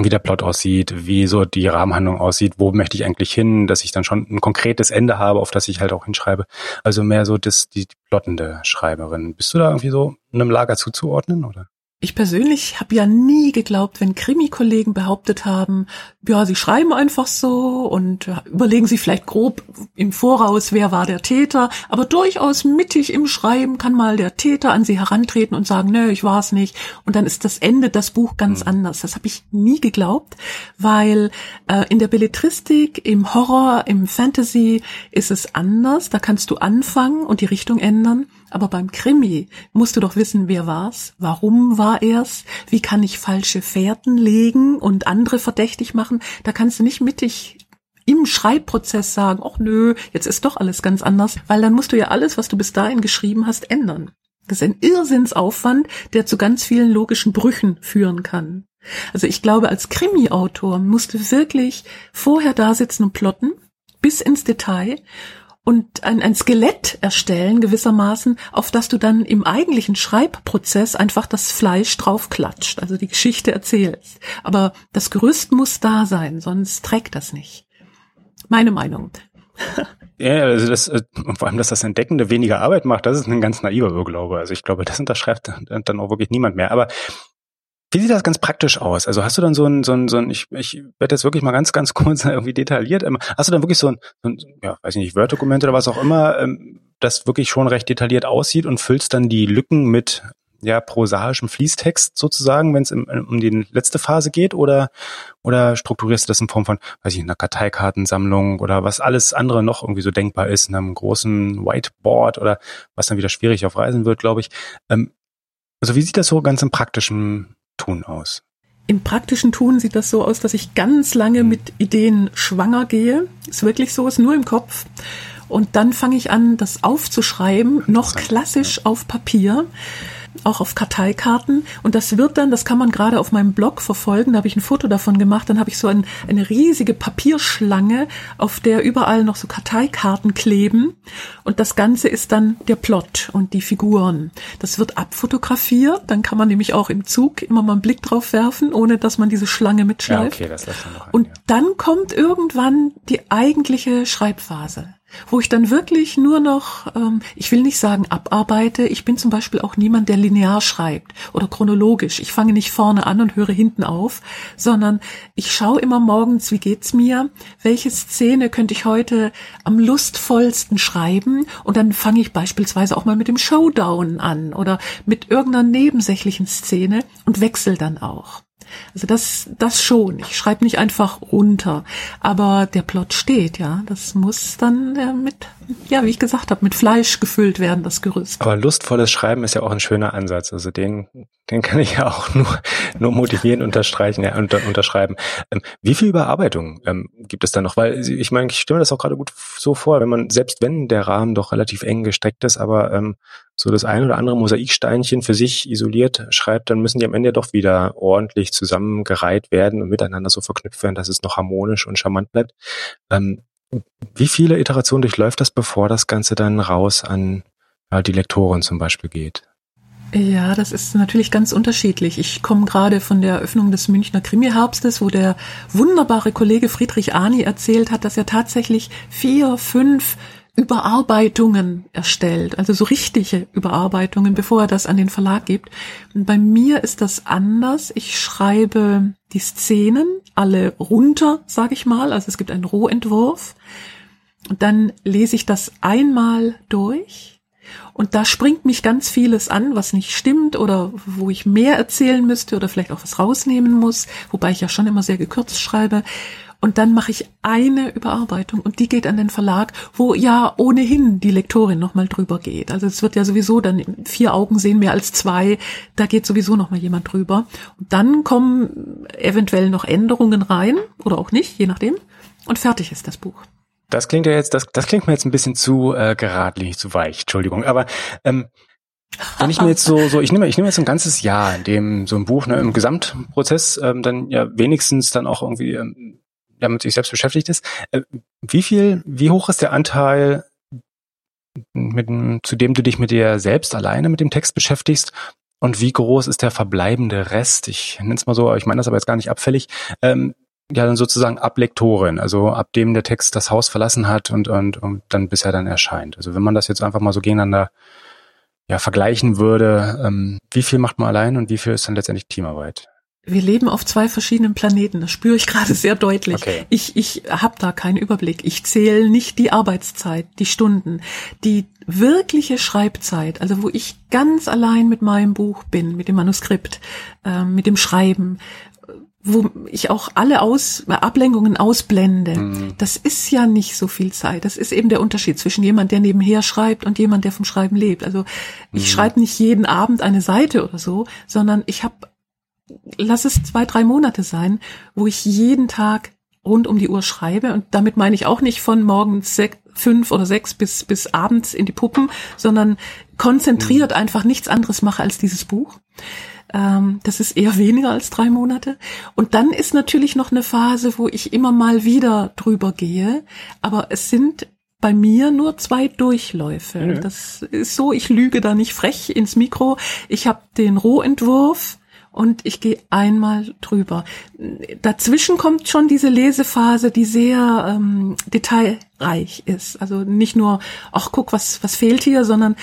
wie der Plot aussieht, wie so die Rahmenhandlung aussieht, wo möchte ich eigentlich hin, dass ich dann schon ein konkretes Ende habe, auf das ich halt auch hinschreibe. Also mehr so das, die plottende Schreiberin. Bist du da irgendwie so einem Lager zuzuordnen, oder? Ich persönlich habe ja nie geglaubt, wenn Krimi-Kollegen behauptet haben, ja, sie schreiben einfach so und überlegen sie vielleicht grob im Voraus, wer war der Täter, aber durchaus mittig im Schreiben kann mal der Täter an sie herantreten und sagen, nö, ich war es nicht. Und dann ist das Ende, das Buch ganz mhm. anders. Das habe ich nie geglaubt, weil äh, in der Belletristik, im Horror, im Fantasy ist es anders. Da kannst du anfangen und die Richtung ändern. Aber beim Krimi musst du doch wissen, wer war's, warum war er's, wie kann ich falsche Fährten legen und andere verdächtig machen. Da kannst du nicht mittig im Schreibprozess sagen, ach nö, jetzt ist doch alles ganz anders, weil dann musst du ja alles, was du bis dahin geschrieben hast, ändern. Das ist ein Irrsinnsaufwand, der zu ganz vielen logischen Brüchen führen kann. Also ich glaube, als Krimi-Autor musst du wirklich vorher da sitzen und plotten, bis ins Detail und ein, ein Skelett erstellen gewissermaßen, auf das du dann im eigentlichen Schreibprozess einfach das Fleisch draufklatscht, also die Geschichte erzählst. Aber das Gerüst muss da sein, sonst trägt das nicht. Meine Meinung. Ja, also das, äh, und vor allem, dass das Entdeckende weniger Arbeit macht, das ist ein ganz naiver Irrglaube. Also ich glaube, das unterschreibt dann auch wirklich niemand mehr. Aber wie sieht das ganz praktisch aus? Also hast du dann so ein, so ein, so ein ich, ich werde jetzt wirklich mal ganz, ganz kurz irgendwie detailliert, ähm, hast du dann wirklich so ein, so ein ja, weiß ich nicht, Word-Dokument oder was auch immer, ähm, das wirklich schon recht detailliert aussieht und füllst dann die Lücken mit ja, prosaischem Fließtext sozusagen, wenn es um die letzte Phase geht, oder, oder strukturierst du das in Form von, weiß ich, einer Karteikartensammlung oder was alles andere noch irgendwie so denkbar ist, in einem großen Whiteboard oder was dann wieder schwierig auf Reisen wird, glaube ich. Ähm, also wie sieht das so ganz im praktischen Tun aus? Im praktischen Tun sieht das so aus, dass ich ganz lange mit Ideen schwanger gehe. Ist wirklich so, ist nur im Kopf. Und dann fange ich an, das aufzuschreiben, noch klassisch auf Papier auch auf Karteikarten. Und das wird dann, das kann man gerade auf meinem Blog verfolgen, da habe ich ein Foto davon gemacht, dann habe ich so ein, eine riesige Papierschlange, auf der überall noch so Karteikarten kleben. Und das Ganze ist dann der Plot und die Figuren. Das wird abfotografiert, dann kann man nämlich auch im Zug immer mal einen Blick drauf werfen, ohne dass man diese Schlange mitschleift. Ja, okay, das lässt man noch ein, und dann kommt irgendwann die eigentliche Schreibphase wo ich dann wirklich nur noch, ähm, ich will nicht sagen abarbeite, ich bin zum Beispiel auch niemand, der linear schreibt oder chronologisch. Ich fange nicht vorne an und höre hinten auf, sondern ich schaue immer morgens, wie geht's mir, welche Szene könnte ich heute am lustvollsten schreiben und dann fange ich beispielsweise auch mal mit dem Showdown an oder mit irgendeiner nebensächlichen Szene und wechsle dann auch. Also das, das schon. Ich schreibe nicht einfach runter, aber der Plot steht, ja. Das muss dann äh, mit, ja, wie ich gesagt habe, mit Fleisch gefüllt werden, das Gerüst. Aber lustvolles Schreiben ist ja auch ein schöner Ansatz. Also den, den kann ich ja auch nur, nur motivieren, unterstreichen, ja, unter, unterschreiben. Ähm, wie viel Überarbeitung ähm, gibt es da noch? Weil ich meine, ich stelle mir das auch gerade gut so vor, wenn man, selbst wenn der Rahmen doch relativ eng gesteckt ist, aber ähm, so das ein oder andere Mosaiksteinchen für sich isoliert schreibt, dann müssen die am Ende doch wieder ordentlich zusammengereiht werden und miteinander so verknüpft werden, dass es noch harmonisch und charmant bleibt. Ähm, wie viele Iterationen durchläuft das, bevor das Ganze dann raus an ja, die Lektoren zum Beispiel geht? Ja, das ist natürlich ganz unterschiedlich. Ich komme gerade von der Eröffnung des Münchner Krimi-Herbstes, wo der wunderbare Kollege Friedrich Arni erzählt hat, dass er tatsächlich vier, fünf Überarbeitungen erstellt, also so richtige Überarbeitungen, bevor er das an den Verlag gibt. Und bei mir ist das anders. Ich schreibe die Szenen alle runter, sage ich mal. Also es gibt einen Rohentwurf. Und dann lese ich das einmal durch. Und da springt mich ganz vieles an, was nicht stimmt oder wo ich mehr erzählen müsste oder vielleicht auch was rausnehmen muss, wobei ich ja schon immer sehr gekürzt schreibe. Und dann mache ich eine Überarbeitung und die geht an den Verlag, wo ja ohnehin die Lektorin nochmal drüber geht. Also es wird ja sowieso dann vier Augen sehen mehr als zwei. Da geht sowieso nochmal jemand drüber. Und dann kommen eventuell noch Änderungen rein oder auch nicht, je nachdem. Und fertig ist das Buch. Das klingt ja jetzt, das, das klingt mir jetzt ein bisschen zu äh, geradlinig, zu weich, Entschuldigung. Aber ähm, wenn ich mir jetzt so, so ich nehme, ich nehme jetzt ein ganzes Jahr, in dem so ein Buch ne, im Gesamtprozess ähm, dann ja wenigstens dann auch irgendwie ähm, ja, mit sich selbst beschäftigt ist. Äh, wie viel, wie hoch ist der Anteil, mit, zu dem du dich mit dir selbst alleine mit dem Text beschäftigst? Und wie groß ist der verbleibende Rest? Ich nenne es mal so, ich meine das aber jetzt gar nicht abfällig. Ähm, ja, dann sozusagen ab Lektorin, also ab dem der Text das Haus verlassen hat und, und, und dann bis er dann erscheint. Also wenn man das jetzt einfach mal so gegeneinander ja, vergleichen würde, ähm, wie viel macht man allein und wie viel ist dann letztendlich Teamarbeit? wir leben auf zwei verschiedenen Planeten. Das spüre ich gerade sehr deutlich. Okay. Ich, ich habe da keinen Überblick. Ich zähle nicht die Arbeitszeit, die Stunden, die wirkliche Schreibzeit, also wo ich ganz allein mit meinem Buch bin, mit dem Manuskript, äh, mit dem Schreiben, wo ich auch alle Aus Ablenkungen ausblende. Mhm. Das ist ja nicht so viel Zeit. Das ist eben der Unterschied zwischen jemand, der nebenher schreibt und jemand, der vom Schreiben lebt. Also ich mhm. schreibe nicht jeden Abend eine Seite oder so, sondern ich habe lass es zwei, drei Monate sein, wo ich jeden Tag rund um die Uhr schreibe. Und damit meine ich auch nicht von morgens fünf oder sechs bis, bis abends in die Puppen, sondern konzentriert mhm. einfach nichts anderes mache als dieses Buch. Ähm, das ist eher weniger als drei Monate. Und dann ist natürlich noch eine Phase, wo ich immer mal wieder drüber gehe. Aber es sind bei mir nur zwei Durchläufe. Mhm. Das ist so, ich lüge da nicht frech ins Mikro. Ich habe den Rohentwurf und ich gehe einmal drüber. Dazwischen kommt schon diese Lesephase, die sehr ähm, detailreich ist. Also nicht nur, ach guck, was was fehlt hier, sondern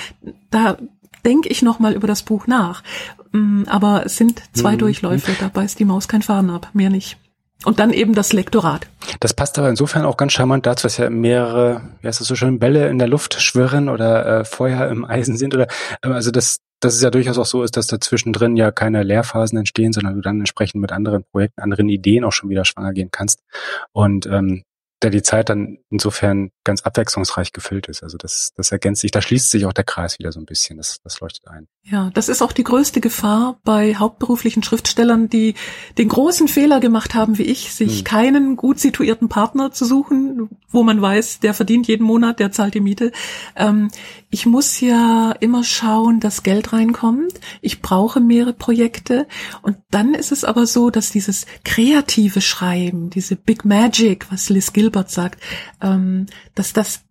da denke ich noch mal über das Buch nach. Mm, aber es sind zwei mhm. Durchläufe, da beißt die Maus kein Faden ab, mehr nicht. Und dann eben das Lektorat. Das passt aber insofern auch ganz charmant dazu, dass ja mehrere, wie heißt das so schön, Bälle in der Luft schwirren oder äh, Feuer im Eisen sind oder äh, also das, dass es ja durchaus auch so ist, dass dazwischen drin ja keine Leerphasen entstehen, sondern du dann entsprechend mit anderen Projekten, anderen Ideen auch schon wieder schwanger gehen kannst. Und ähm, der die Zeit dann insofern ganz abwechslungsreich gefüllt ist. Also das, das ergänzt sich, da schließt sich auch der Kreis wieder so ein bisschen. Das, das leuchtet ein. Ja, das ist auch die größte Gefahr bei hauptberuflichen Schriftstellern, die den großen Fehler gemacht haben, wie ich, sich hm. keinen gut situierten Partner zu suchen, wo man weiß, der verdient jeden Monat, der zahlt die Miete. Ähm, ich muss ja immer schauen, dass Geld reinkommt. Ich brauche mehrere Projekte. Und dann ist es aber so, dass dieses kreative Schreiben, diese Big Magic, was Liz Gilbert sagt, ähm, dass das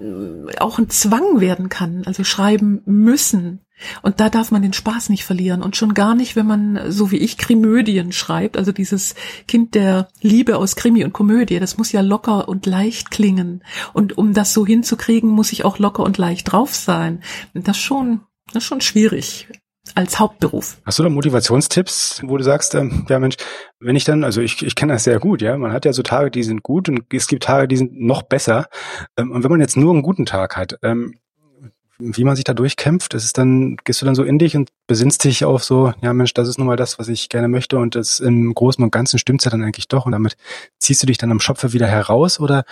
äh, auch ein Zwang werden kann, also schreiben müssen. Und da darf man den Spaß nicht verlieren und schon gar nicht, wenn man, so wie ich, Krimödien schreibt, also dieses Kind der Liebe aus Krimi und Komödie, das muss ja locker und leicht klingen. Und um das so hinzukriegen, muss ich auch locker und leicht drauf sein. Das schon, das ist schon schwierig als Hauptberuf. Hast du da Motivationstipps, wo du sagst, ähm, ja Mensch, wenn ich dann, also ich, ich kenne das sehr gut, ja, man hat ja so Tage, die sind gut und es gibt Tage, die sind noch besser. Ähm, und wenn man jetzt nur einen guten Tag hat, ähm, wie man sich da durchkämpft, ist es dann, gehst du dann so in dich und besinnst dich auf so, ja Mensch, das ist nun mal das, was ich gerne möchte und das im Großen und Ganzen stimmt's ja dann eigentlich doch und damit ziehst du dich dann am Schopfe wieder heraus oder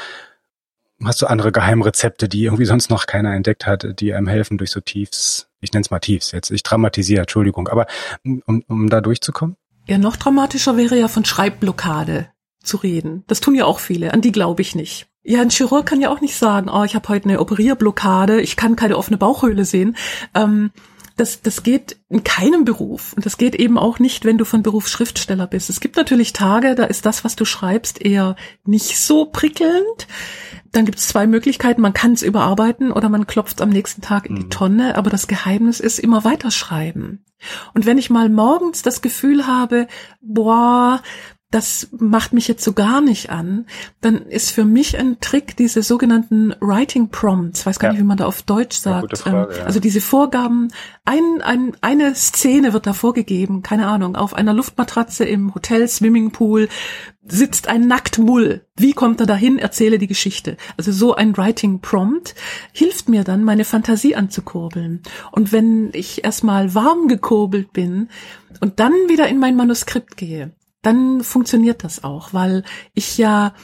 hast du andere Geheimrezepte, die irgendwie sonst noch keiner entdeckt hat, die einem helfen durch so Tiefs, ich nenne es mal Tiefs jetzt, ich dramatisiere, Entschuldigung, aber um, um da durchzukommen? Ja, noch dramatischer wäre ja von Schreibblockade zu reden. Das tun ja auch viele, an die glaube ich nicht. Ja, ein Chirurg kann ja auch nicht sagen, oh, ich habe heute eine Operierblockade, ich kann keine offene Bauchhöhle sehen. Ähm, das, das geht in keinem Beruf. Und das geht eben auch nicht, wenn du von Beruf Schriftsteller bist. Es gibt natürlich Tage, da ist das, was du schreibst, eher nicht so prickelnd. Dann gibt es zwei Möglichkeiten. Man kann es überarbeiten oder man klopft am nächsten Tag in die mhm. Tonne. Aber das Geheimnis ist immer weiterschreiben. Und wenn ich mal morgens das Gefühl habe, boah, das macht mich jetzt so gar nicht an, dann ist für mich ein Trick diese sogenannten Writing Prompts, weiß gar ja. nicht, wie man da auf Deutsch sagt. Frage, ähm, ja. Also diese Vorgaben, ein, ein, eine Szene wird da vorgegeben, keine Ahnung, auf einer Luftmatratze im Hotel Swimmingpool sitzt ein Nacktmull. Wie kommt er dahin? Erzähle die Geschichte. Also so ein Writing Prompt hilft mir dann, meine Fantasie anzukurbeln. Und wenn ich erstmal warm gekurbelt bin und dann wieder in mein Manuskript gehe, dann funktioniert das auch, weil ich ja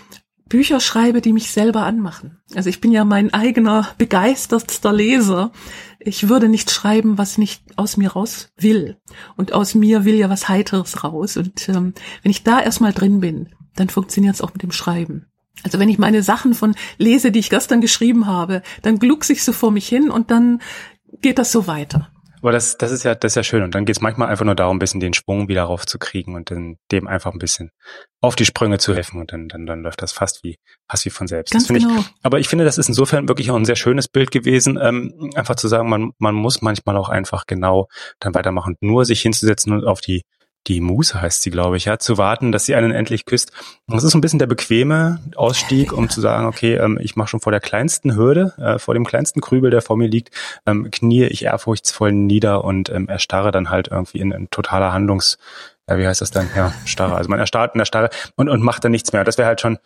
Bücher schreibe, die mich selber anmachen. Also ich bin ja mein eigener begeistertster Leser. Ich würde nicht schreiben, was nicht aus mir raus will. Und aus mir will ja was Heiteres raus. Und ähm, wenn ich da erstmal drin bin, dann funktioniert es auch mit dem Schreiben. Also wenn ich meine Sachen von lese, die ich gestern geschrieben habe, dann gluckse ich so vor mich hin und dann geht das so weiter. Aber das, das ist ja, das ist ja schön. Und dann geht es manchmal einfach nur darum, ein bisschen den Schwung wieder raufzukriegen und dann dem einfach ein bisschen auf die Sprünge zu helfen und dann, dann, dann läuft das fast wie, fast wie von selbst. Ganz genau. Ich, aber ich finde, das ist insofern wirklich auch ein sehr schönes Bild gewesen, ähm, einfach zu sagen, man, man muss manchmal auch einfach genau dann weitermachen. Nur sich hinzusetzen und auf die die Muse heißt sie, glaube ich, ja, zu warten, dass sie einen endlich küsst. das ist so ein bisschen der bequeme Ausstieg, um zu sagen, okay, ähm, ich mache schon vor der kleinsten Hürde, äh, vor dem kleinsten Krübel, der vor mir liegt, ähm, knie ich ehrfurchtsvoll nieder und ähm, erstarre dann halt irgendwie in, in totaler Handlungs, ja, wie heißt das dann? Ja, starre. Also man erstarrt in der Starre und, und macht dann nichts mehr. Das wäre halt schon,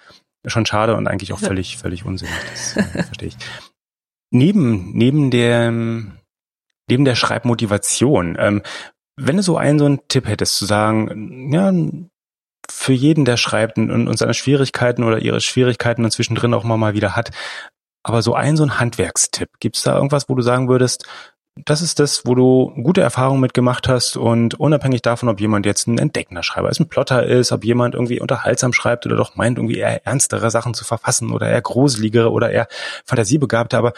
schon schade und eigentlich auch völlig, völlig unsinnig. Das äh, verstehe ich. Neben, neben der, neben der Schreibmotivation, ähm, wenn du so einen so einen Tipp hättest, zu sagen, ja, für jeden, der schreibt und, und seine Schwierigkeiten oder ihre Schwierigkeiten und zwischendrin auch mal, mal wieder hat, aber so ein so ein Handwerkstipp, gibt's da irgendwas, wo du sagen würdest, das ist das, wo du gute Erfahrungen mitgemacht hast und unabhängig davon, ob jemand jetzt ein entdeckender Schreiber ist, ein Plotter ist, ob jemand irgendwie unterhaltsam schreibt oder doch meint, irgendwie eher ernstere Sachen zu verfassen oder eher gruseligere oder eher fantasiebegabte, aber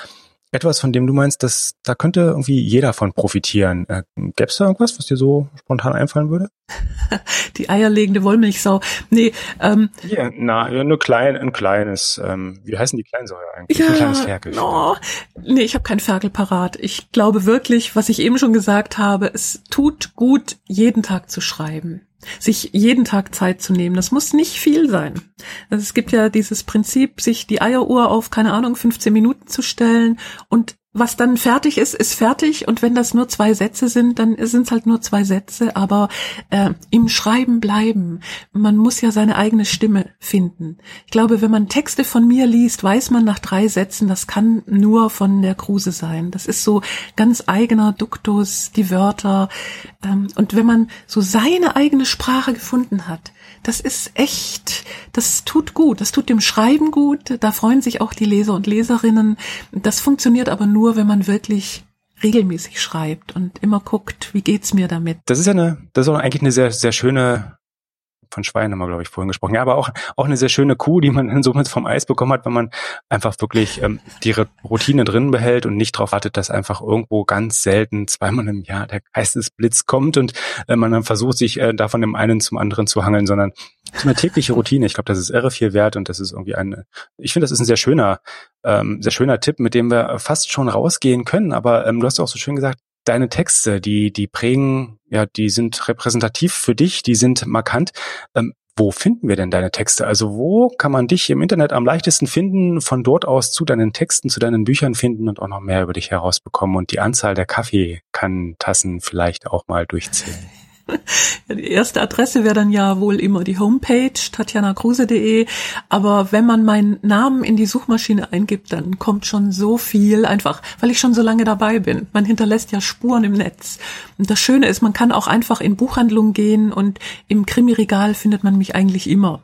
etwas, von dem du meinst, dass da könnte irgendwie jeder von profitieren. Äh, Gäbe es da irgendwas, was dir so spontan einfallen würde? Die eierlegende Wollmilchsau. Nee, ähm. Ja, na, ja, nur klein, ein kleines, ähm, wie heißen die Kleinsäure eigentlich? Ja, ein kleines Ferkel. Oh, nee, ich habe kein Ferkel parat. Ich glaube wirklich, was ich eben schon gesagt habe, es tut gut, jeden Tag zu schreiben sich jeden Tag Zeit zu nehmen. Das muss nicht viel sein. Also es gibt ja dieses Prinzip, sich die Eieruhr auf, keine Ahnung, 15 Minuten zu stellen und was dann fertig ist, ist fertig und wenn das nur zwei Sätze sind, dann sind es halt nur zwei Sätze, aber äh, im Schreiben bleiben. Man muss ja seine eigene Stimme finden. Ich glaube, wenn man Texte von mir liest, weiß man nach drei Sätzen, das kann nur von der Kruse sein. Das ist so ganz eigener Duktus, die Wörter. Ähm, und wenn man so seine eigene Sprache gefunden hat, das ist echt, das tut gut, das tut dem Schreiben gut, da freuen sich auch die Leser und Leserinnen. Das funktioniert aber nur, wenn man wirklich regelmäßig schreibt und immer guckt, wie geht's mir damit. Das ist ja eine, das ist auch eigentlich eine sehr, sehr schöne von Schweinen haben wir, glaube ich, vorhin gesprochen. Ja, aber auch, auch eine sehr schöne Kuh, die man dann somit vom Eis bekommen hat, wenn man einfach wirklich ähm, die Routine drin behält und nicht darauf wartet, dass einfach irgendwo ganz selten zweimal im Jahr der Geistesblitz kommt und äh, man dann versucht, sich äh, da von dem einen zum anderen zu hangeln, sondern so eine tägliche Routine. Ich glaube, das ist irre viel wert und das ist irgendwie ein, ich finde, das ist ein sehr schöner, ähm, sehr schöner Tipp, mit dem wir fast schon rausgehen können. Aber ähm, du hast auch so schön gesagt, deine Texte, die, die prägen, ja, die sind repräsentativ für dich, die sind markant. Ähm, wo finden wir denn deine Texte? Also wo kann man dich im Internet am leichtesten finden, von dort aus zu deinen Texten, zu deinen Büchern finden und auch noch mehr über dich herausbekommen und die Anzahl der Kaffeekannentassen vielleicht auch mal durchzählen? Die erste Adresse wäre dann ja wohl immer die Homepage tatjanakruse.de, aber wenn man meinen Namen in die Suchmaschine eingibt, dann kommt schon so viel, einfach weil ich schon so lange dabei bin. Man hinterlässt ja Spuren im Netz. Und das Schöne ist, man kann auch einfach in Buchhandlungen gehen und im Krimi-Regal findet man mich eigentlich immer.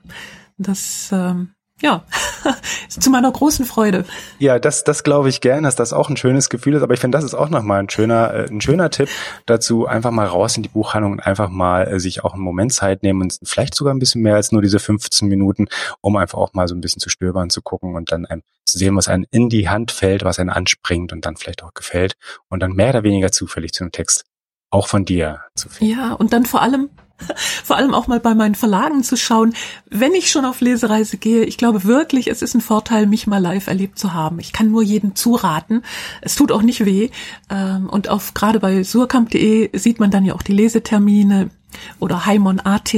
Das ähm, ja, zu meiner großen Freude. Ja, das, das glaube ich gern, dass das auch ein schönes Gefühl ist. Aber ich finde, das ist auch nochmal ein schöner, äh, ein schöner Tipp dazu, einfach mal raus in die Buchhandlung und einfach mal äh, sich auch einen Moment Zeit nehmen und vielleicht sogar ein bisschen mehr als nur diese 15 Minuten, um einfach auch mal so ein bisschen zu stöbern, zu gucken und dann einem zu sehen, was einem in die Hand fällt, was einen anspringt und dann vielleicht auch gefällt und dann mehr oder weniger zufällig zu einem Text auch von dir zu finden. Ja, und dann vor allem vor allem auch mal bei meinen Verlagen zu schauen, wenn ich schon auf Lesereise gehe. Ich glaube wirklich, es ist ein Vorteil, mich mal live erlebt zu haben. Ich kann nur jedem zuraten. Es tut auch nicht weh. Ähm, und auf gerade bei surkamp.de sieht man dann ja auch die Lesetermine oder Heimon.at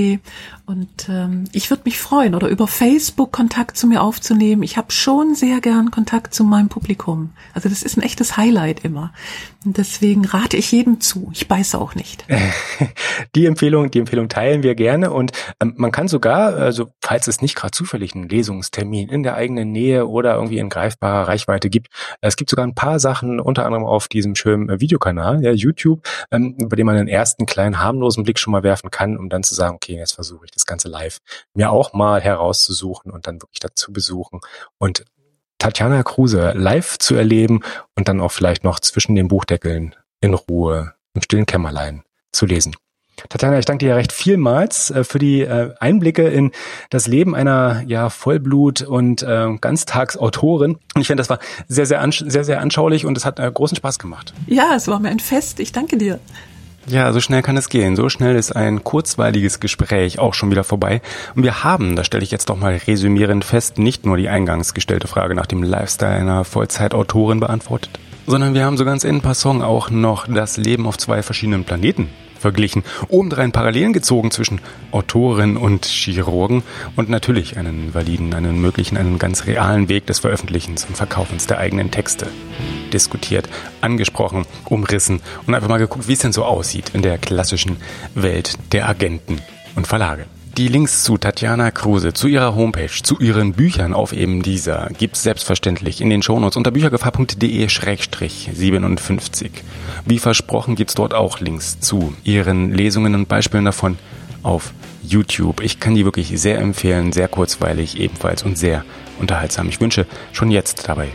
und ähm, ich würde mich freuen oder über Facebook Kontakt zu mir aufzunehmen. Ich habe schon sehr gern Kontakt zu meinem Publikum. Also das ist ein echtes Highlight immer. Und deswegen rate ich jedem zu. Ich beiße auch nicht. Die Empfehlung, die Empfehlung teilen wir gerne und ähm, man kann sogar, also falls es nicht gerade zufällig einen Lesungstermin in der eigenen Nähe oder irgendwie in greifbarer Reichweite gibt, es gibt sogar ein paar Sachen, unter anderem auf diesem schönen Videokanal, ja, YouTube, ähm, bei dem man einen ersten kleinen harmlosen Blick schon mal werfen kann, um dann zu sagen, okay, jetzt versuche ich das das Ganze live mir auch mal herauszusuchen und dann wirklich dazu besuchen und Tatjana Kruse live zu erleben und dann auch vielleicht noch zwischen den Buchdeckeln in Ruhe im stillen Kämmerlein zu lesen. Tatjana, ich danke dir recht vielmals äh, für die äh, Einblicke in das Leben einer ja Vollblut- und äh, Ganztagsautorin. Und ich finde, das war sehr, sehr, sehr, sehr anschaulich und es hat äh, großen Spaß gemacht. Ja, es war mir ein Fest. Ich danke dir. Ja, so schnell kann es gehen. So schnell ist ein kurzweiliges Gespräch auch schon wieder vorbei. Und wir haben, das stelle ich jetzt doch mal resümierend fest, nicht nur die eingangs gestellte Frage nach dem Lifestyle einer Vollzeitautorin beantwortet, sondern wir haben so ganz in passant auch noch das Leben auf zwei verschiedenen Planeten verglichen, obendrein Parallelen gezogen zwischen Autorin und Chirurgen und natürlich einen validen, einen möglichen, einen ganz realen Weg des Veröffentlichens und Verkaufens der eigenen Texte diskutiert, angesprochen, umrissen und einfach mal geguckt, wie es denn so aussieht in der klassischen Welt der Agenten und Verlage. Die Links zu Tatjana Kruse, zu ihrer Homepage, zu ihren Büchern auf eben dieser gibt's selbstverständlich in den Shownotes unter büchergefahr.de-57. Wie versprochen gibt's dort auch Links zu ihren Lesungen und Beispielen davon auf YouTube. Ich kann die wirklich sehr empfehlen, sehr kurzweilig ebenfalls und sehr unterhaltsam. Ich wünsche schon jetzt dabei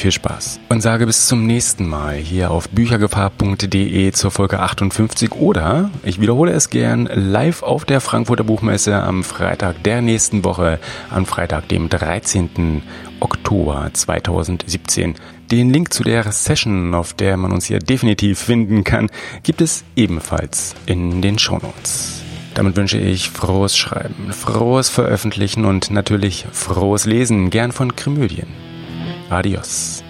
viel Spaß und sage bis zum nächsten Mal hier auf büchergefahr.de zur Folge 58 oder ich wiederhole es gern live auf der Frankfurter Buchmesse am Freitag der nächsten Woche, am Freitag, dem 13. Oktober 2017 Den Link zu der Session, auf der man uns hier definitiv finden kann, gibt es ebenfalls in den Shownotes. Damit wünsche ich frohes Schreiben, frohes Veröffentlichen und natürlich frohes Lesen, gern von アディオス